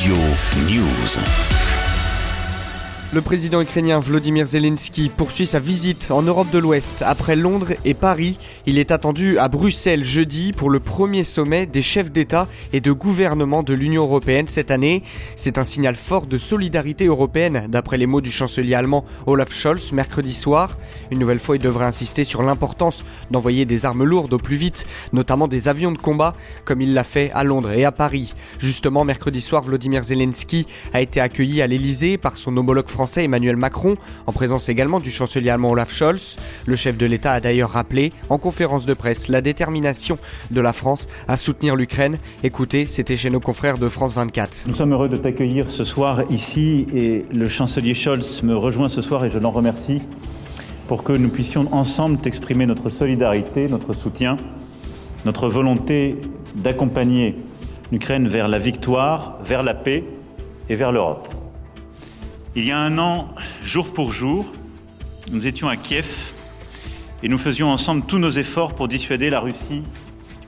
Studio News. Le président ukrainien Vladimir Zelensky poursuit sa visite en Europe de l'Ouest. Après Londres et Paris, il est attendu à Bruxelles jeudi pour le premier sommet des chefs d'État et de gouvernement de l'Union européenne cette année. C'est un signal fort de solidarité européenne, d'après les mots du chancelier allemand Olaf Scholz mercredi soir. Une nouvelle fois, il devrait insister sur l'importance d'envoyer des armes lourdes au plus vite, notamment des avions de combat, comme il l'a fait à Londres et à Paris. Justement, mercredi soir, Vladimir Zelensky a été accueilli à l'Elysée par son homologue français français Emmanuel Macron, en présence également du chancelier allemand Olaf Scholz. Le chef de l'État a d'ailleurs rappelé en conférence de presse la détermination de la France à soutenir l'Ukraine. Écoutez, c'était chez nos confrères de France 24. Nous sommes heureux de t'accueillir ce soir ici et le chancelier Scholz me rejoint ce soir et je l'en remercie pour que nous puissions ensemble t'exprimer notre solidarité, notre soutien, notre volonté d'accompagner l'Ukraine vers la victoire, vers la paix et vers l'Europe. Il y a un an, jour pour jour, nous étions à Kiev et nous faisions ensemble tous nos efforts pour dissuader la Russie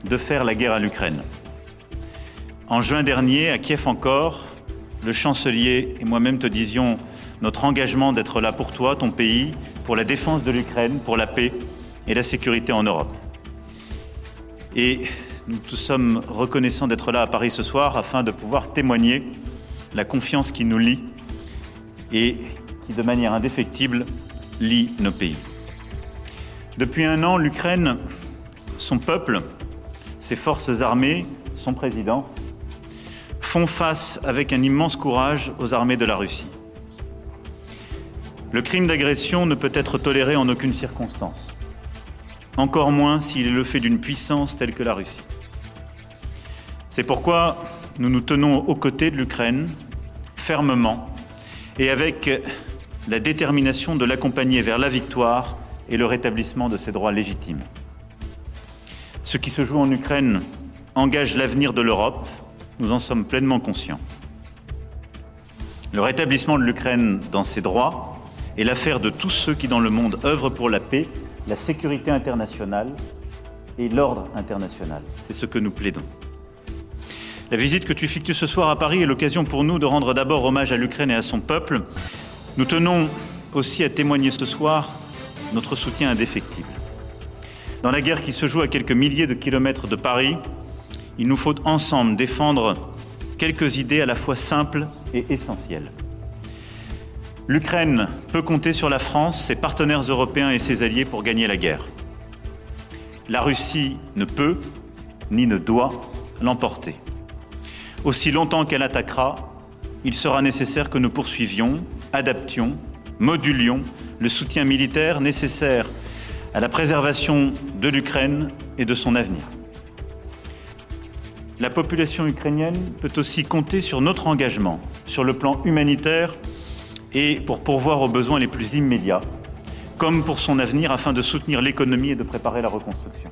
de faire la guerre à l'Ukraine. En juin dernier, à Kiev encore, le chancelier et moi-même te disions notre engagement d'être là pour toi, ton pays, pour la défense de l'Ukraine, pour la paix et la sécurité en Europe. Et nous tous sommes reconnaissants d'être là à Paris ce soir afin de pouvoir témoigner la confiance qui nous lie et qui, de manière indéfectible, lie nos pays. Depuis un an, l'Ukraine, son peuple, ses forces armées, son président, font face avec un immense courage aux armées de la Russie. Le crime d'agression ne peut être toléré en aucune circonstance, encore moins s'il est le fait d'une puissance telle que la Russie. C'est pourquoi nous nous tenons aux côtés de l'Ukraine, fermement, et avec la détermination de l'accompagner vers la victoire et le rétablissement de ses droits légitimes. Ce qui se joue en Ukraine engage l'avenir de l'Europe, nous en sommes pleinement conscients. Le rétablissement de l'Ukraine dans ses droits est l'affaire de tous ceux qui dans le monde œuvrent pour la paix, la sécurité internationale et l'ordre international. C'est ce que nous plaidons. La visite que tu effectues ce soir à Paris est l'occasion pour nous de rendre d'abord hommage à l'Ukraine et à son peuple. Nous tenons aussi à témoigner ce soir notre soutien indéfectible. Dans la guerre qui se joue à quelques milliers de kilomètres de Paris, il nous faut ensemble défendre quelques idées à la fois simples et essentielles. L'Ukraine peut compter sur la France, ses partenaires européens et ses alliés pour gagner la guerre. La Russie ne peut ni ne doit l'emporter. Aussi longtemps qu'elle attaquera, il sera nécessaire que nous poursuivions, adaptions, modulions le soutien militaire nécessaire à la préservation de l'Ukraine et de son avenir. La population ukrainienne peut aussi compter sur notre engagement sur le plan humanitaire et pour pourvoir aux besoins les plus immédiats, comme pour son avenir afin de soutenir l'économie et de préparer la reconstruction.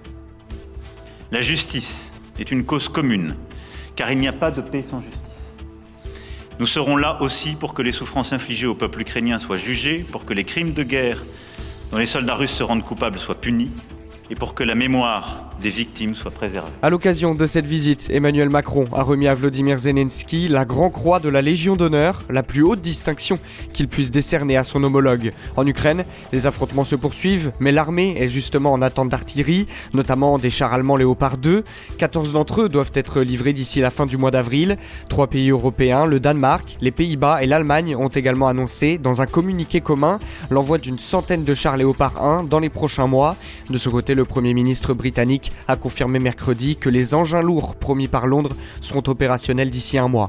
La justice est une cause commune car il n'y a pas de paix sans justice. Nous serons là aussi pour que les souffrances infligées au peuple ukrainien soient jugées, pour que les crimes de guerre dont les soldats russes se rendent coupables soient punis, et pour que la mémoire des victimes soit préservée. À l'occasion de cette visite, Emmanuel Macron a remis à Vladimir Zelensky la Grand Croix de la Légion d'honneur, la plus haute distinction qu'il puisse décerner à son homologue. En Ukraine, les affrontements se poursuivent, mais l'armée est justement en attente d'artillerie, notamment des chars allemands Léopard 2. 14 d'entre eux doivent être livrés d'ici la fin du mois d'avril. Trois pays européens, le Danemark, les Pays-Bas et l'Allemagne ont également annoncé dans un communiqué commun l'envoi d'une centaine de chars Léopard 1 dans les prochains mois. De ce côté, le Premier ministre a confirmé mercredi que les engins lourds promis par Londres seront opérationnels d'ici un mois.